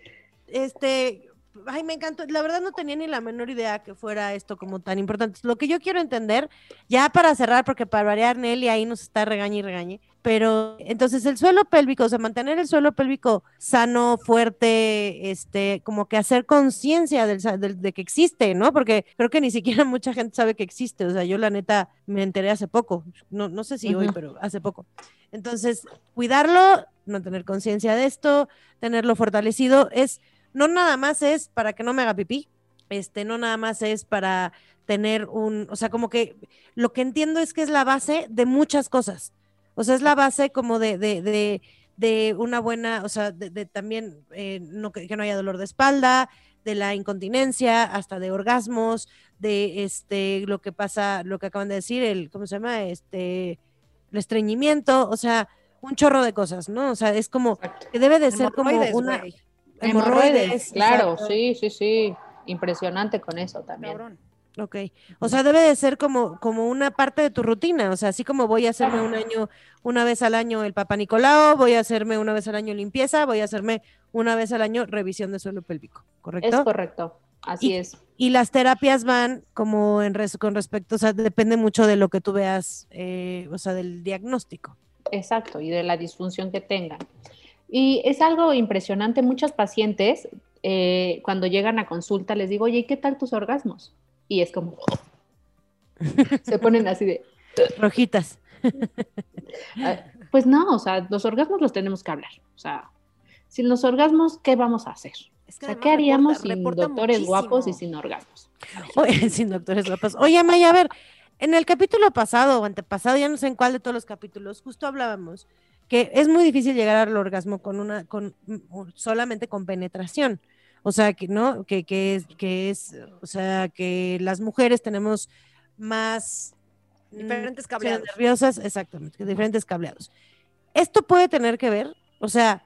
este, ay, me encantó. La verdad no tenía ni la menor idea que fuera esto como tan importante. Lo que yo quiero entender, ya para cerrar, porque para variar Nelly ahí nos está regañe y regañe, pero entonces el suelo pélvico, o sea, mantener el suelo pélvico sano, fuerte, este, como que hacer conciencia de que existe, ¿no? Porque creo que ni siquiera mucha gente sabe que existe, o sea, yo la neta me enteré hace poco, no, no sé si hoy, pero hace poco. Entonces, cuidarlo, no tener conciencia de esto, tenerlo fortalecido, es, no nada más es para que no me haga pipí, este, no nada más es para tener un, o sea, como que lo que entiendo es que es la base de muchas cosas. O sea, es la base como de, de, de, una buena, o sea, de, también eh, no, que, no haya dolor de espalda, de la incontinencia, hasta de orgasmos, de este, lo que pasa, lo que acaban de decir, el, ¿cómo se llama? Este, el estreñimiento, o sea, un chorro de cosas, ¿no? O sea, es como que debe de ser como una... Hemorroides, claro, sí, sí, sí. Impresionante con eso también. Ok, o sea, debe de ser como, como una parte de tu rutina, o sea, así como voy a hacerme un año, una vez al año el Papa Nicolau, voy a hacerme una vez al año limpieza, voy a hacerme una vez al año revisión de suelo pélvico, ¿correcto? Es correcto, así es. Y las terapias van como en con respecto, o sea, depende mucho de lo que tú veas, eh, o sea, del diagnóstico. Exacto, y de la disfunción que tengan. Y es algo impresionante, muchos pacientes eh, cuando llegan a consulta les digo, oye, ¿y qué tal tus orgasmos? y es como, se ponen así de... Rojitas. Ah, pues no, o sea, los orgasmos los tenemos que hablar. O sea, sin los orgasmos, ¿qué vamos a hacer? O sea, ¿qué haríamos sin doctores guapos y sin orgasmos? Oye, sin doctores guapos. Oye, Maya, a ver, en el capítulo pasado o antepasado, ya no sé en cuál de todos los capítulos, justo hablábamos que es muy difícil llegar al orgasmo con una, con solamente con penetración. O sea, que no, que, que, es, que es, o sea, que las mujeres tenemos más mm, diferentes cableados. Nerviosas, exactamente, diferentes cableados. Esto puede tener que ver, o sea,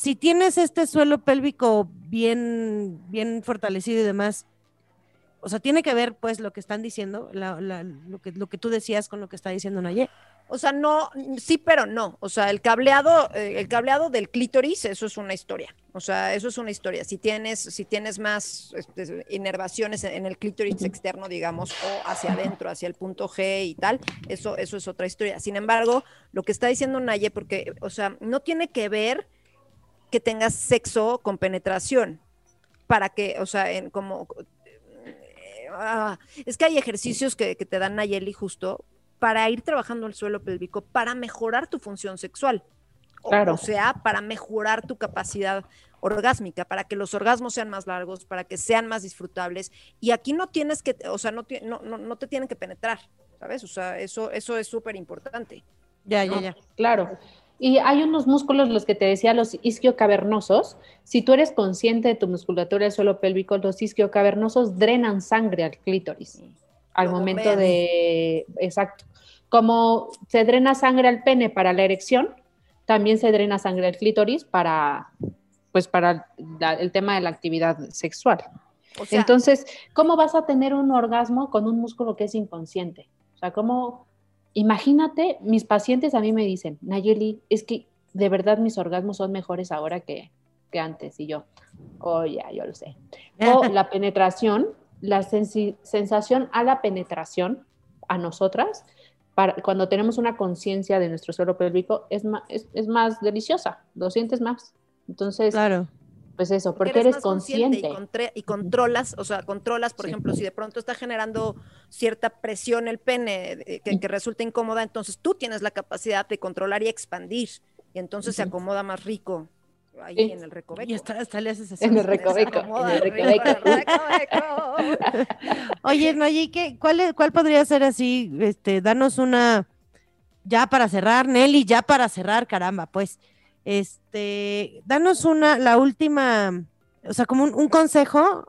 si tienes este suelo pélvico bien, bien fortalecido y demás, o sea, tiene que ver, pues, lo que están diciendo, lo, que, lo que tú decías con lo que está diciendo Naye. O sea, no, sí, pero no. O sea, el cableado, eh, el cableado del clítoris, eso es una historia. O sea, eso es una historia. Si tienes, si tienes más este, inervaciones en el clítoris externo, digamos, o hacia adentro, hacia el punto G y tal, eso, eso es otra historia. Sin embargo, lo que está diciendo Naye, porque, o sea, no tiene que ver que tengas sexo con penetración para que, o sea, en como eh, ah, es que hay ejercicios que, que te dan Nayeli justo para ir trabajando el suelo pélvico, para mejorar tu función sexual. O, sea, para mejorar tu capacidad orgásmica, para que los orgasmos sean más largos, para que sean más disfrutables. Y aquí no tienes que, o sea, no, no, no, te tienen que penetrar, ¿sabes? O sea, eso, eso es súper importante. Ya, ya, ya. Claro. Y hay unos músculos, los que te decía, los isquiocavernosos. Si tú eres consciente de tu musculatura del suelo pélvico, los isquiocavernosos drenan sangre al clítoris al momento de... Exacto. Como se drena sangre al pene para la erección, también se drena sangre al clítoris para, pues para el tema de la actividad sexual. Entonces, ¿cómo vas a tener un orgasmo con un músculo que es inconsciente? O sea, ¿cómo? Imagínate, mis pacientes a mí me dicen, Nayeli, es que de verdad mis orgasmos son mejores ahora que, que antes. Y yo, oh, ya, yo lo sé. O la penetración, la sensación a la penetración a nosotras cuando tenemos una conciencia de nuestro suelo pélvico, es más, es, más deliciosa, lo sientes más. Entonces, claro. Pues eso, porque, eres, más consciente y, consciente. contre- y controlas, o sea, controlas, por Sí. ejemplo, si de pronto está generando cierta presión el pene que, que resulta incómoda, entonces tú tienes la capacidad de controlar y expandir, y entonces se acomoda más rico ahí Sí. en el recoveco. Y hasta, hasta le haces así. En el recoveco. En el recoveco. Oye, Nayi, ¿qué, cuál, es- ¿cuál podría ser así? Este, danos una, ya para cerrar, Nelly, ya para cerrar, caramba, pues, este, danos una, la última, o sea, como un, consejo,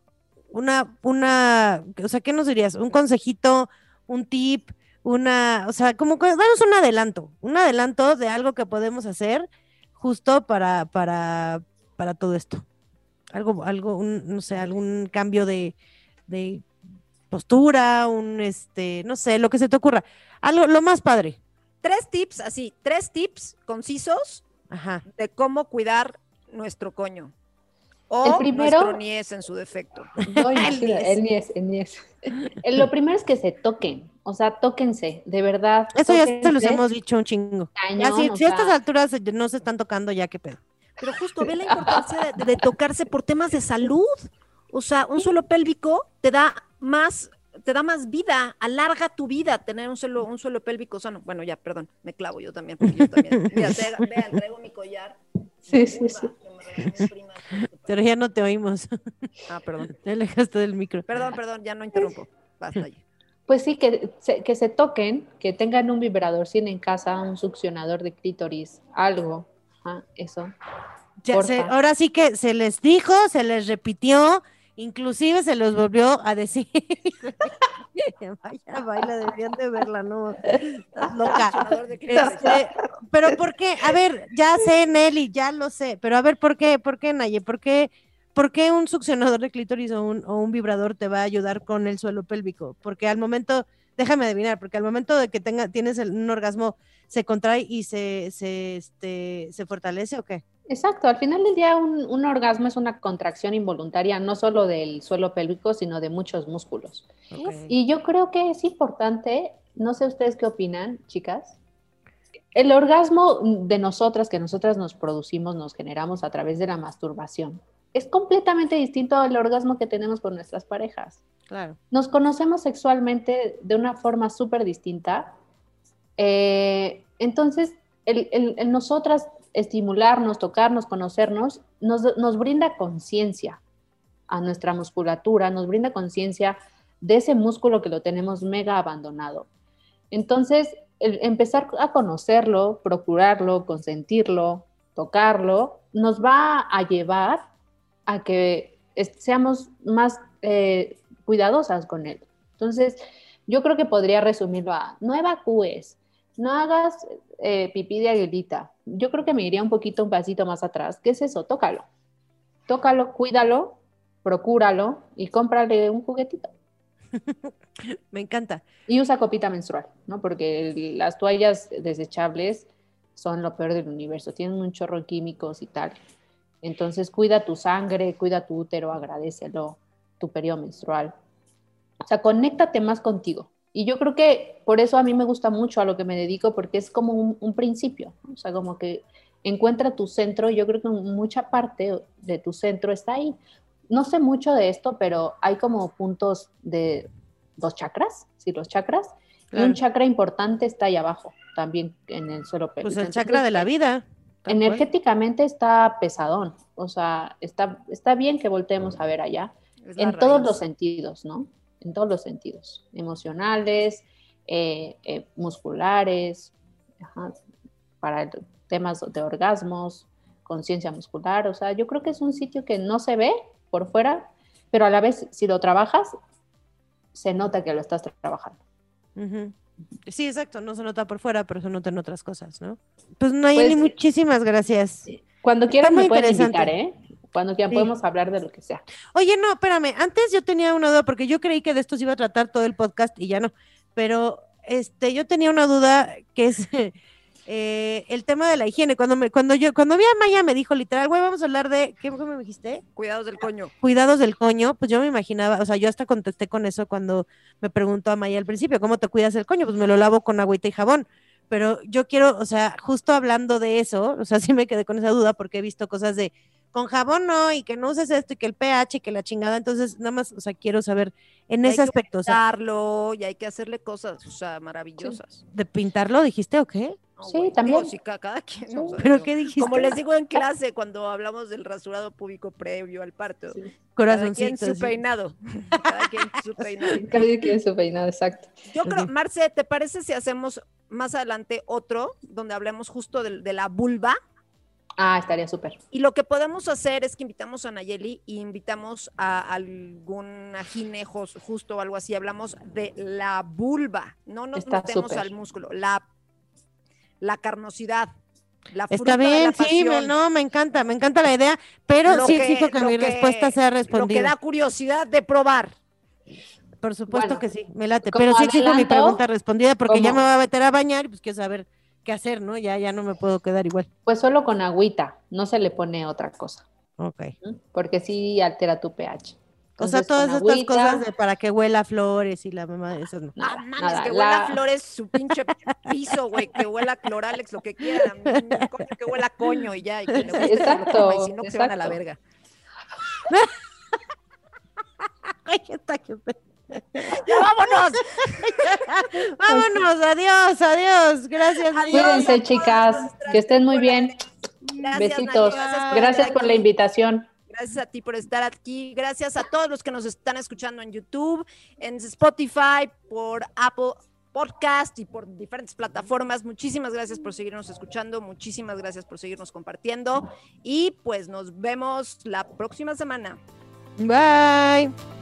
una, una, o sea, ¿qué nos dirías? Un consejito, un tip, una, o sea, como danos un adelanto, un adelanto de algo que podemos hacer justo para, para, para todo esto. Algo, algo, un, no sé, algún cambio de, de postura, un este, no sé, lo que se te ocurra. Algo, lo más padre. Tres tips, así, tres tips concisos Ajá. de cómo cuidar nuestro coño. O El primero- nuestro niés en su defecto. No, imagínate, el niés, el niés. Eh, Lo primero es que se toquen, o sea, tóquense, de verdad. Eso ya se los hemos dicho un chingo. Cañón, si, o si a estas alturas no se están tocando, ya qué pedo. Pero justo ve la importancia de, de tocarse por temas de salud. O sea, un suelo pélvico te da más, te da más vida, alarga tu vida tener un suelo, un suelo pélvico sano. Bueno, ya, perdón, me clavo yo también, porque yo también. Mira, te- vean, traigo mi collar. Sí, sí, sí. prima. Pero ya no te oímos. Ah, perdón. Te alejaste del micro. Perdón, perdón, ya no interrumpo. Basta ya. Pues sí, que se, que se toquen, que tengan un vibrador, si en casa, un succionador de clítoris, algo. Ajá, eso. Ya se- ahora sí que se les dijo, se les repitió, inclusive se los volvió a decir. Vaya, baila, deberían de verla, ¿no? Estás loca. Este, pero ¿por qué? A ver, ya sé, Nelly, ya lo sé, pero a ver, ¿por qué? ¿Por qué, Naye? ¿Por qué, por qué un succionador de clítoris o un, o un vibrador te va a ayudar con el suelo pélvico? Porque al momento, déjame adivinar, porque al momento de que tenga, tienes el- un orgasmo, se contrae y se, se, este, se fortalece o qué? Exacto, al final del día un, un orgasmo es una contracción involuntaria, no solo del suelo pélvico, sino de muchos músculos. Y yo creo que es importante, no sé ustedes qué opinan, chicas, el orgasmo de nosotras, que nosotras nos producimos, nos generamos a través de la masturbación, es completamente distinto al orgasmo que tenemos con nuestras parejas. Claro. Nos conocemos sexualmente de una forma súper distinta. Eh, entonces, el, el- el nosotras estimularnos, tocarnos, conocernos, nos, nos brinda conciencia a nuestra musculatura, nos brinda conciencia de ese músculo que lo tenemos mega abandonado. Entonces, empezar a conocerlo, procurarlo, consentirlo, tocarlo, nos va a llevar a que seamos más eh, cuidadosas con él. Entonces, yo creo que podría resumirlo a, no evacúes, no hagas eh, pipí de aguilita. Yo creo que me iría un poquito, un pasito más atrás. ¿Qué es eso? Tócalo. Tócalo, cuídalo, procúralo y cómprale un juguetito. Me encanta. Y usa copita menstrual, ¿no? Porque el- las toallas desechables son lo peor del universo, tienen un chorro de químicos y tal. Entonces cuida tu sangre, cuida tu útero, agradecelo, tu periodo menstrual. O sea, conéctate más contigo. Y yo creo que por eso a mí me gusta mucho a lo que me dedico, porque es como un, un principio, o sea, como que encuentra tu centro, y yo creo que mucha parte de tu centro está ahí. No sé mucho de esto, pero hay como puntos de dos chakras, sí, los chakras, y Claro. un chakra importante está ahí abajo, también en el suelo Pues pélvico. el chakra de la vida. tal cual. Energéticamente está pesadón, o sea, está, está bien que volteemos a ver allá, en todos raíz. los sentidos, ¿no? En todos los sentidos, emocionales, eh, eh, musculares, ajá, para el- temas de orgasmos, conciencia muscular, o sea, yo creo que es un sitio que no se ve por fuera, pero a la vez si lo trabajas, se nota que lo estás trabajando. Sí, exacto, no se nota por fuera, pero se nota en otras cosas, ¿no? Pues Nayeli, Pues, muchísimas gracias. Cuando quieran muy me interesante. invitar, ¿eh? Cuando quieran Sí. podemos hablar de lo que sea. Oye, no, espérame, antes yo tenía una duda, porque yo creí que de esto se iba a tratar todo el podcast y ya no, pero este, yo tenía una duda que es eh, el tema de la higiene. Cuando me, cuando yo, cuando vi a Maya me dijo literal, güey, vamos a hablar de, ¿qué, me dijiste? Cuidados del coño. Cuidados del coño, pues yo me imaginaba, o sea, yo hasta contesté con eso cuando me preguntó a Maya al principio, ¿cómo te cuidas el coño? Pues me lo lavo con agüita y jabón. Pero yo quiero, o sea, justo hablando de eso, o sea, sí me quedé con esa duda porque he visto cosas de con jabón no, y que no uses esto, y que el pH, y que la chingada. Entonces, nada más, o sea, quiero saber en Y hay ese que aspecto, o sea, pintarlo y hay que hacerle cosas, o sea, maravillosas. de pintarlo, dijiste o qué? No, Sí, también. sí, ca- cada quien. Sí. o sea, ¿Pero yo- qué dijiste? Como les digo en clase cuando hablamos del rasurado público previo al parto. Sí. Cada quien Corazoncito. su sí. peinado. Cada quien su peinado. Cada quien su peinado, exacto. Yo creo. Marce, ¿te parece si hacemos más adelante otro donde hablemos justo del- de, la vulva? Ah, estaría súper. Y lo que podemos hacer es que invitamos a Nayeli y invitamos a alguna gine jos- justo o algo así. Hablamos de la vulva. No nos Está metemos al músculo, la, la carnosidad. La Está bien, sí, me- no, me encanta, me encanta la idea, pero Lo sí que- exijo que mi que- respuesta sea Lo que respondida. da curiosidad de probar. Por supuesto Bueno, que sí, me late, pero sí exijo mi pregunta respondida porque ya me voy a meter a bañar y pues quiero saber qué hacer, ¿no? Ya, ya no me puedo quedar igual. Pues solo con agüita, no se le pone otra cosa, Ok. ¿m? porque sí altera tu pH. O sea, todas estas agüita, cosas de para que huela flores y la mamá de esas no. No Nada, mames, nada, que huela la- a flores su pinche piso, güey, que huela a cloralex, lo que quieran. Mm, coño, que huela a coño y ya, y que le guste, que Exacto, coma, y si no, que se van a la verga. Ay, está que- ¡Ya vámonos! Vámonos, adiós, adiós. Gracias. Adiós. Cuídense, chicas, que estén muy bien. Gracias, Besitos. Gracias por Gracias por la invitación. Gracias a ti por estar aquí. Gracias a todos los que nos están escuchando en YouTube, en Spotify, por Apple Podcast y por diferentes plataformas. Muchísimas gracias por seguirnos escuchando. Muchísimas gracias por seguirnos compartiendo. Y pues nos vemos la próxima semana. Bye.